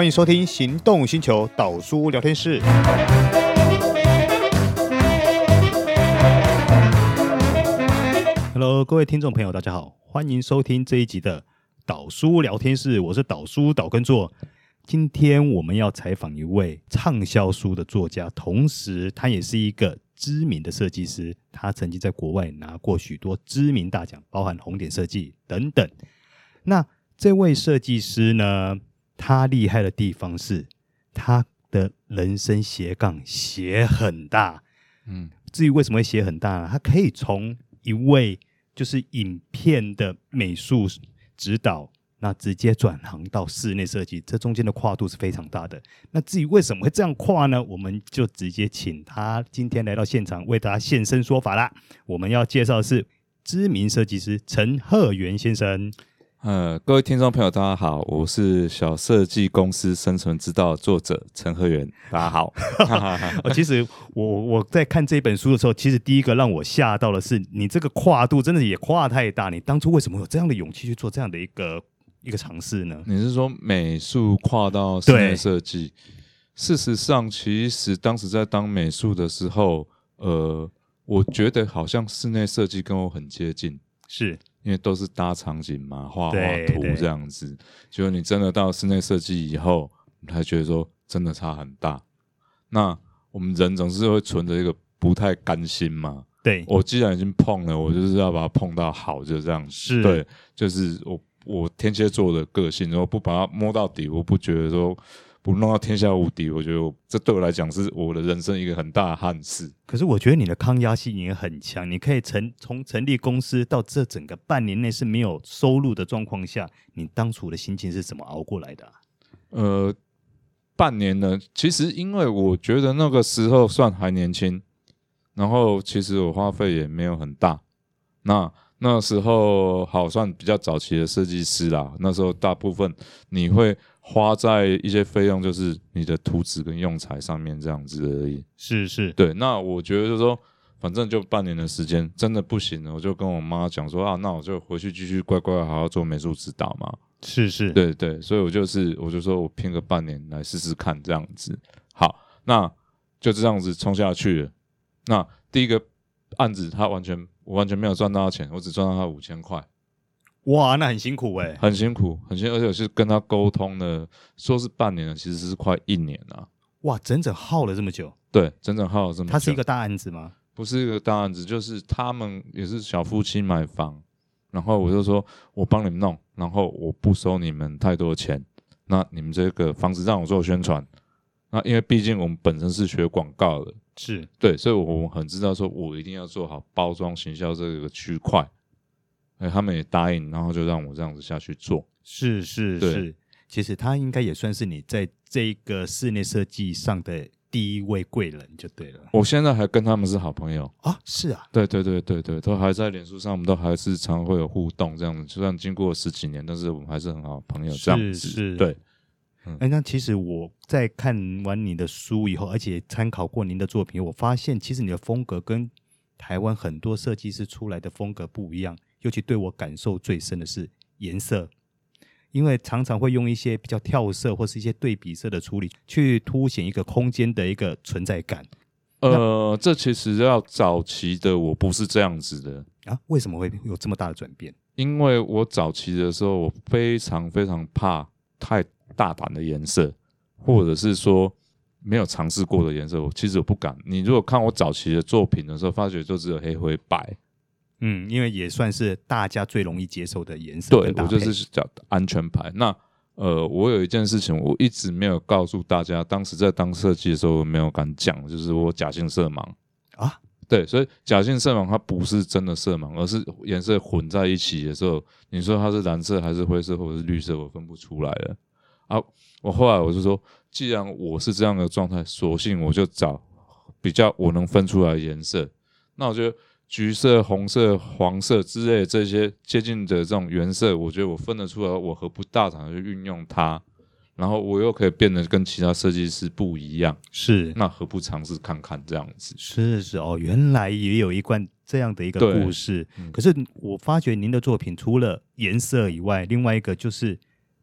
欢迎收听《行动星球导书聊天室》。Hello，各位听众朋友，大家好，欢迎收听这一集的导书聊天室。我是导书导根座。今天我们要采访一位畅销书的作家，同时他也是一个知名的设计师。他曾经在国外拿过许多知名大奖，包含红点设计等等。那这位设计师呢，他厉害的地方是他的人生斜杠斜很大。嗯，至于为什么会斜很大呢？他可以从一位就是影片的美术指导。那直接转行到室内设计，这中间的跨度是非常大的。那至于为什么会这样跨呢？我们就直接请他今天来到现场为大家现身说法啦。我们要介绍的是知名设计师陈鹤元先生。呃，各位听众朋友，大家好，我是小设计公司生存之道作者陈鹤元。大家好。其实我我在看这本书的时候，其实第一个让我吓到的是，你这个跨度真的也跨太大。你当初为什么有这样的勇气去做这样的一个？一个尝试呢？你是说美术跨到室内设计？事实上，其实当时在当美术的时候，呃，我觉得好像室内设计跟我很接近，是因为都是搭场景嘛，画画图这样子。结果你真的到室内设计以后，你才觉得说真的差很大。那我们人总是会存着一个不太甘心嘛。对，我既然已经碰了，我就是要把它碰到好，就这样子。是，对，就是我。我天蝎座的个性，然后不把它摸到底，我不觉得说不弄到天下无敌。我觉得这对我来讲是我的人生一个很大的憾事。可是我觉得你的抗压性也很强，你可以成从成立公司到这整个半年内是没有收入的状况下，你当初的心情是怎么熬过来的啊？呃，半年呢，其实因为我觉得那个时候算还年轻，然后其实我花费也没有很大，那。那时候好算比较早期的设计师啦。那时候大部分你会花在一些费用，就是你的图纸跟用材上面这样子而已。是是，对。那我觉得就是说，反正就半年的时间，真的不行了，我就跟我妈讲说啊，那我就回去继续乖乖好好做美术指导嘛。是是，对对。所以我就是，我就说我拼个半年来试试看这样子。好，那就这样子冲下去了。那第一个案子，他完全。我完全没有赚到钱，我只赚到他五千块。哇，那很辛苦哎、欸，很辛苦，很辛苦，而且我是跟他沟通的，说是半年了，其实是快一年了。哇，整整耗了这么久。对，整整耗了这么久。它是一个大案子吗？不是一个大案子，就是他们也是小夫妻买房，然后我就说我帮你们弄，然后我不收你们太多钱，那你们这个房子让我做宣传。那因为毕竟我们本身是学广告的。是对，所以我很知道，说我一定要做好包装行销这个区块，哎，他们也答应，然后就让我这样子下去做。是是是，其实他应该也算是你在这个室内设计上的第一位贵人，就对了。我现在还跟他们是好朋友啊，是啊，对对对对对，都还在脸书上，我们都还是常会有互动这样子。就算经过十几年，但是我们还是很好朋友这样子。是是，对。哎、嗯，那其实我在看完你的书以后，而且参考过您的作品，我发现其实你的风格跟台湾很多设计师出来的风格不一样。尤其对我感受最深的是颜色，因为常常会用一些比较跳色或是一些对比色的处理，去凸显一个空间的一个存在感。呃，这其实要早期的我不是这样子的啊？为什么会有这么大的转变？因为我早期的时候，我非常非常怕太。大胆的颜色，或者是说没有尝试过的颜色，我其实我不敢。你如果看我早期的作品的时候，发觉就只有黑灰白，嗯，因为也算是大家最容易接受的颜色。对，我就是叫安全牌。那呃，我有一件事情我一直没有告诉大家，当时在当设计的时候我没有敢讲，就是我假性色盲啊。对，所以假性色盲它不是真的色盲，而是颜色混在一起的时候，你说它是蓝色还是灰色或者是绿色，我分不出来了。啊，我后来我就说，既然我是这样的状态，索性我就找比较我能分出来的颜色。那我觉得橘色、红色、黄色之类的这些接近的这种原色，我觉得我分得出来，我何不大胆的去运用它？然后我又可以变得跟其他设计师不一样，是那何不尝试看看这样子？是是哦，原来也有一贯这样的一个故事。可是我发觉您的作品除了颜色以外，另外一个就是。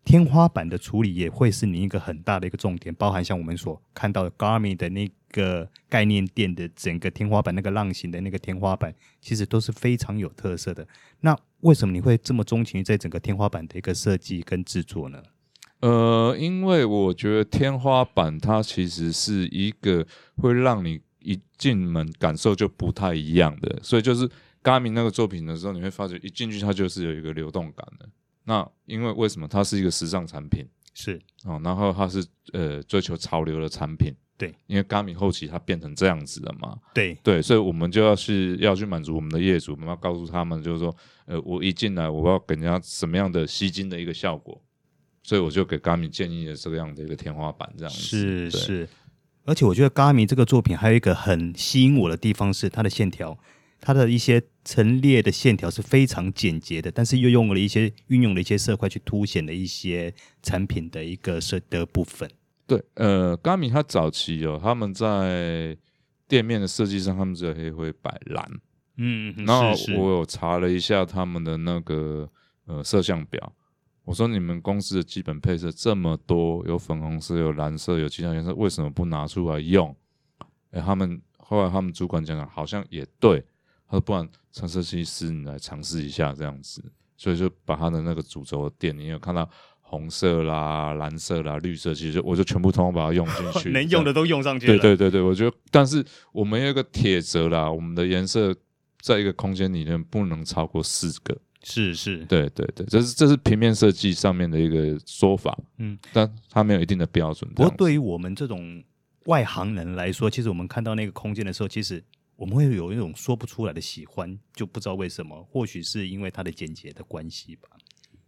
天花板的处理也会是你一个很大的一个重点，包含像我们所看到的 g a r m i 的那个概念店的整个天花板，那个浪形的那个天花板，其实都是非常有特色的。那为什么你会这么钟情于在整个天花板的一个设计跟制作呢？呃，因为我觉得天花板它其实是一个会让你一进门感受就不太一样的，所以就是 g a r m i 那个作品的时候，你会发觉一进去它就是有一个流动感的。那因为为什么它是一个时尚产品？是哦，然后它是呃追求潮流的产品。对，因为 Garmin 后期它变成这样子了嘛。对对，所以我们就要去要去满足我们的业主，我们要告诉他们，就是说，呃，我一进来我要给人家什么样的吸睛的一个效果。所以我就给 Garmin 建议了这个样的一个天花板，这样子是是，而且我觉得 Garmin 这个作品还有一个很吸引我的地方是它的线条，它的一些陈列的线条是非常简洁的，但是又用了一些运用了一些色块去凸显了一些产品的一个色的部分。对，呃，Garmin 它早期哦，他们在店面的设计上，他们只有黑灰白蓝，嗯，然后我有查了一下他们的那个呃色相表。我说你们公司的基本配色这么多，有粉红色、有蓝色、有其他颜色，为什么不拿出来用？哎，他们后来他们主管讲了，好像也对。他说不然，陈设计师你来尝试一下这样子，所以就把他的那个主轴的店，你有看到红色啦、蓝色啦、绿色，其实我就全部通通把它用进去，能用的都用上去了。对对对对，我觉得，但是我们有一个铁则啦，我们的颜色在一个空间里面不能超过四个。是是，对对对，这是这是平面设计上面的一个说法，嗯，但它没有一定的标准。不过对于我们这种外行人来说，其实我们看到那个空间的时候，其实我们会有一种说不出来的喜欢，就不知道为什么，或许是因为它的简洁的关系吧。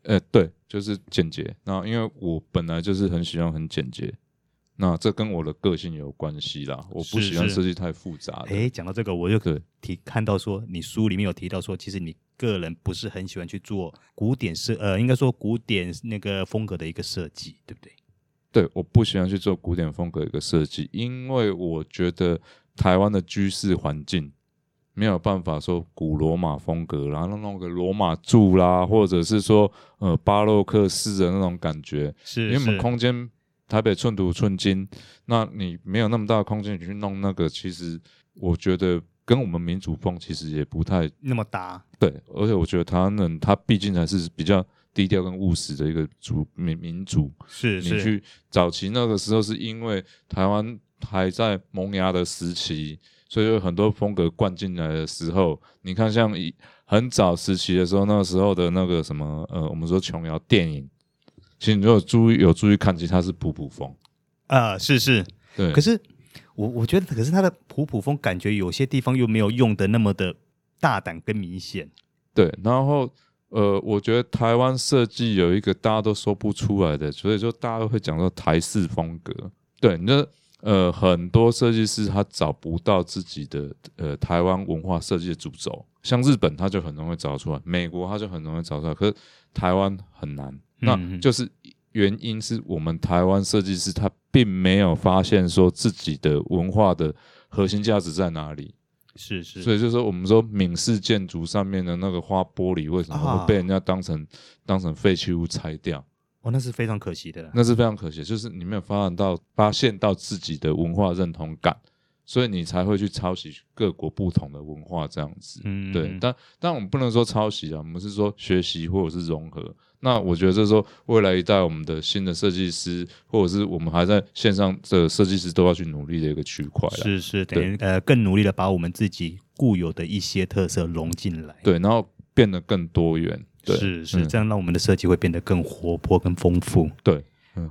呃，对，就是简洁。那因为我本来就是很喜欢很简洁，那这跟我的个性有关系啦。我不喜欢设计太复杂。哎，讲到这个，我就可提看到说，你书里面有提到说，其实你。个人不是很喜欢去做古典设，呃，应该说古典那个风格的一个设计，对不对？对，我不喜欢去做古典风格的一个设计，因为我觉得台湾的居室环境没有办法说古罗马风格，然后弄个罗马柱啦，或者是说呃巴洛克式的那种感觉，是，因为我们空间台北寸土寸金，那你没有那么大的空间你去弄那个，其实我觉得。跟我们民主风其实也不太那么搭，对，而且我觉得台湾人他毕竟还是比较低调跟务实的一个族民民族。是，是，你去早期那个时候是因为台湾还在萌芽的时期，所以有很多风格灌进来的时候，你看像以很早时期的时候，那个时候的那个什么呃，我们说琼瑶电影，其实你如果注意有注意看，其实它是普普风啊，是是，对，可是。我我觉得，可是它的普普风感觉有些地方又没有用的那么的大胆跟明显。对，然后呃，我觉得台湾设计有一个大家都说不出来的，所以说大家都会讲到台式风格。对，那呃很多设计师他找不到自己的呃台湾文化设计的主轴，像日本他就很容易找出来，美国他就很容易找出来，可是台湾很难，那就是。原因是我们台湾设计师他并没有发现说自己的文化的核心价值在哪里，是是，所以就是说我们说闽式建筑上面的那个花玻璃为什么会被人家当成当成废弃物拆掉？哦，那是非常可惜的，那是非常可惜，就是你没有发展到发现到自己的文化认同感，所以你才会去抄袭各国不同的文化这样子。嗯，对，但但我们不能说抄袭啊，我们是说学习或者是融合。那我觉得，这时候未来一代我们的新的设计师，或者是我们还在线上的设计师，都要去努力的一个区块。是是，等于呃，更努力的把我们自己固有的一些特色融进来。对，然后变得更多元。对，是是，这样让我们的设计会变得更活泼、更丰富。对。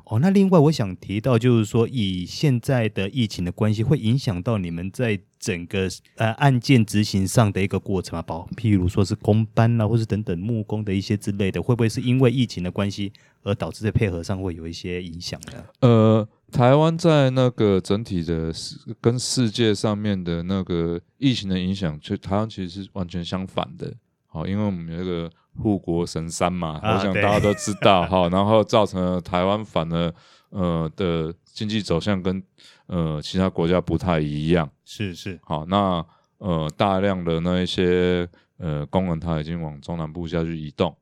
哦，那另外我想提到，就是说以现在的疫情的关系，会影响到你们在整个呃案件执行上的一个过程啊？包譬如说是工班啊，或是等等木工的一些之类的，会不会是因为疫情的关系而导致在配合上会有一些影响呢？呃，台湾在那个整体的世跟世界上面的那个疫情的影响，就台湾其实是完全相反的。好，因为我们有一个。护国神山嘛，我想大家都知道 哈，然后造成了台湾反而呃的经济走向跟呃其他国家不太一样，是是，好，那呃大量的那一些呃工人他已经往中南部下去移动，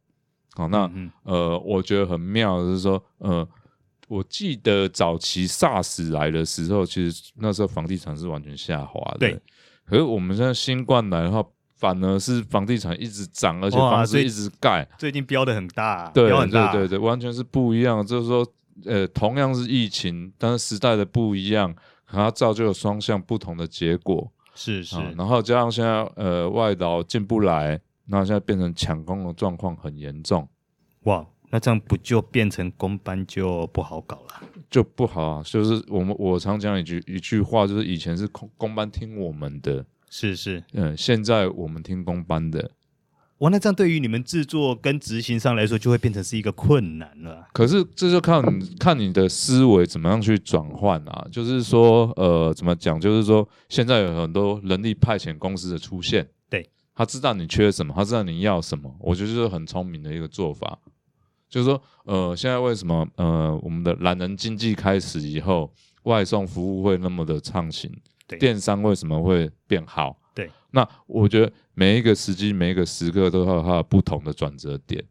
好，那呃，我觉得很妙的是说，呃，我记得早期 SARS 来的时候，其实那时候房地产是完全下滑的。对。可是我们现在新冠来的话，反而是房地产一直涨，而且房子一直盖。最近飙的很大，对对对对，完全是不一样。就是说，呃，同样是疫情，但是时代的不一样，它造就了双向不同的结果。是是。然后加上现在呃外劳进不来。那现在变成抢工的状况很严重，哇！那这样不就变成工班就不好搞了？就不好啊！就是我们我常讲一句一句话，就是以前是工工班听我们的，是是，嗯，现在我们听工班的。哇，那这样对于你们制作跟执行上来说，就会变成是一个困难了。可是这就看看你的思维怎么样去转换啊。就是说，呃，怎么讲？就是说，现在有很多人力派遣公司的出现。对他知道你缺什么，他知道你要什么，我觉得就是很聪明的一个做法。就是说，呃，现在为什么呃我们的懒人经济开始以后，外送服务会那么的畅行？对，电商为什么会变好？对，那我觉得每一个时机、每一个时刻都有它的不同的转折点。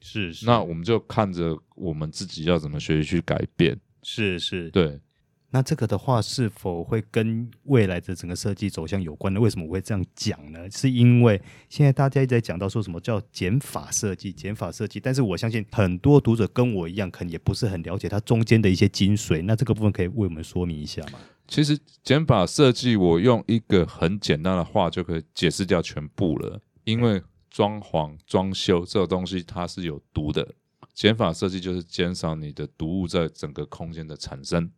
是是，那我们就看着我们自己要怎么学习去改变。是是，对。那这个的话，是否会跟未来的整个设计走向有关呢？为什么我会这样讲呢？是因为现在大家一直在讲到说什么叫减法设计，减法设计，但是我相信很多读者跟我一样，可能也不是很了解它中间的一些精髓。那这个部分可以为我们说明一下吗？其实减法设计，我用一个很简单的话就可以解释掉全部了。因为装潢、装修这个东西它是有毒的，减法设计就是减少你的毒物在整个空间的产生。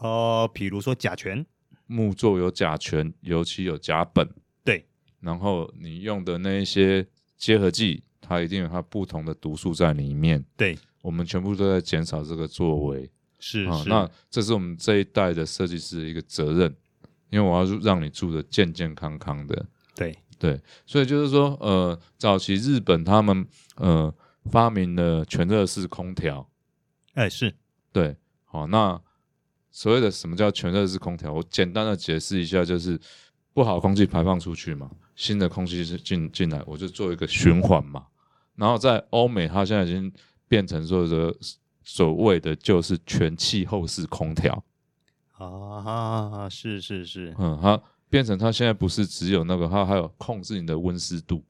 呃，比如说甲醛，木作有甲醛，油漆有甲苯，对。然后你用的那一些结合剂，它一定有它不同的毒素在里面。对，我们全部都在减少这个作为。是，啊，是。那这是我们这一代的设计师的一个责任，因为我要让你住的健健康康的。对对，所以就是说，呃，早期日本他们呃发明了全热式空调。哎，是。对，好，那。所谓的什么叫全热式空调？我简单的解释一下，就是不好空气排放出去嘛，新的空气是进进来，我就做一个循环嘛。然后在欧美，它现在已经变成说的所谓的就是全气候式空调啊，是是是，嗯，它变成它现在不是只有那个，它还有控制你的温湿度。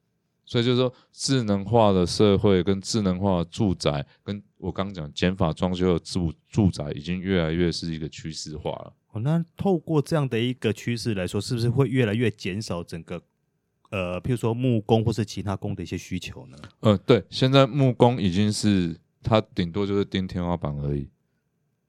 所以就是说，智能化的社会跟智能化的住宅，跟我刚讲减法装修的住住宅，已经越来越是一个趋势化了。哦，那透过这样的一个趋势来说，是不是会越来越减少整个呃，譬如说木工或是其他工的一些需求呢？呃，对，现在木工已经是它顶多就是钉天花板而已，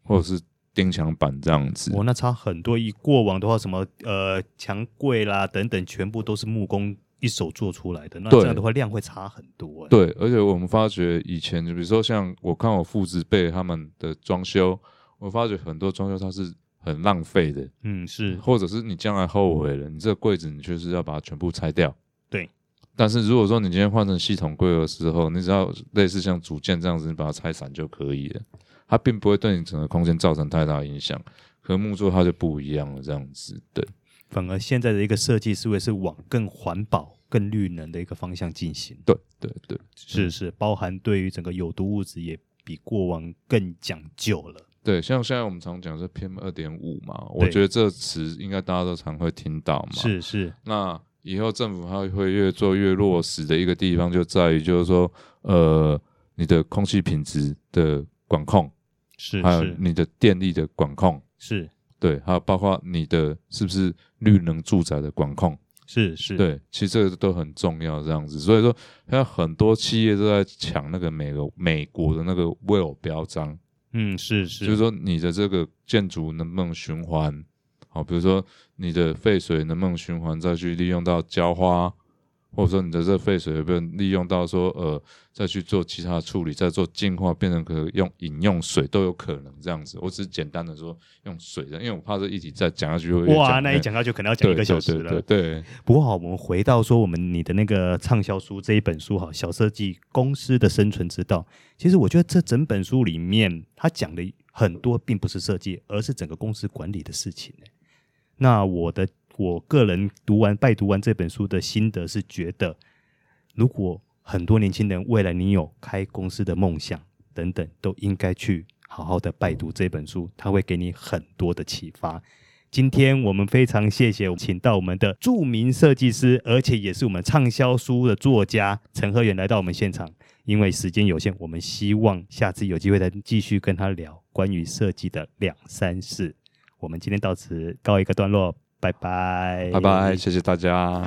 或者是钉墙板这样子。哦，那差很多。以过往的话，什么呃墙柜啦等等，全部都是木工。一手做出来的，那这样的话量会差很多。对，而且我们发觉以前，就比如说像我看我父子辈他们的装修，我发觉很多装修它是很浪费的。嗯，是，或者是你将来后悔了，你这个柜子你就是要把它全部拆掉。对。但是如果说你今天换成系统柜的时候，你只要类似像组件这样子，你把它拆散就可以了，它并不会对你整个空间造成太大影响。和木作它就不一样了，这样子，对。反而现在的一个设计思维是往更环保、更绿能的一个方向进行。对对对，是是，包含对于整个有毒物质也比过往更讲究了。对，像现在我们常讲是 PM 二点五嘛，我觉得这词应该大家都常会听到嘛。是是。那以后政府它会越做越落实的一个地方，就在于就是说，呃，你的空气品质的管控，是，还有你的电力的管控，是。对，还有包括你的是不是绿能住宅的管控，是是，对，其实这个都很重要，这样子。所以说，现在很多企业都在抢那个美国美国的那个 WELL 标章，嗯，是是，就是说你的这个建筑能不能循环？好，比如说你的废水能不能循环再去利用到浇花？或者说你的这个废水有没有利用到说呃再去做其他的处理，再做净化，变成可以用饮用水都有可能这样子。我只是简单的说用水的，因为我怕这一题再讲下去会哇，那一讲下去可能要讲一个小时了。对，对，对，对，对，不过好，我们回到说我们你的那个畅销书这一本书哈，《小设计公司的生存之道》。其实我觉得这整本书里面，它讲的很多并不是设计，而是整个公司管理的事情。那我的。我个人读完拜读完这本书的心得是觉得，如果很多年轻人未来你有开公司的梦想等等，都应该去好好的拜读这本书，它会给你很多的启发。今天我们非常谢谢请到我们的著名设计师，而且也是我们畅销书的作家陈鹤远来到我们现场。因为时间有限，我们希望下次有机会再继续跟他聊关于设计的两三事。我们今天到此告一个段落，拜拜，拜拜，谢谢大家。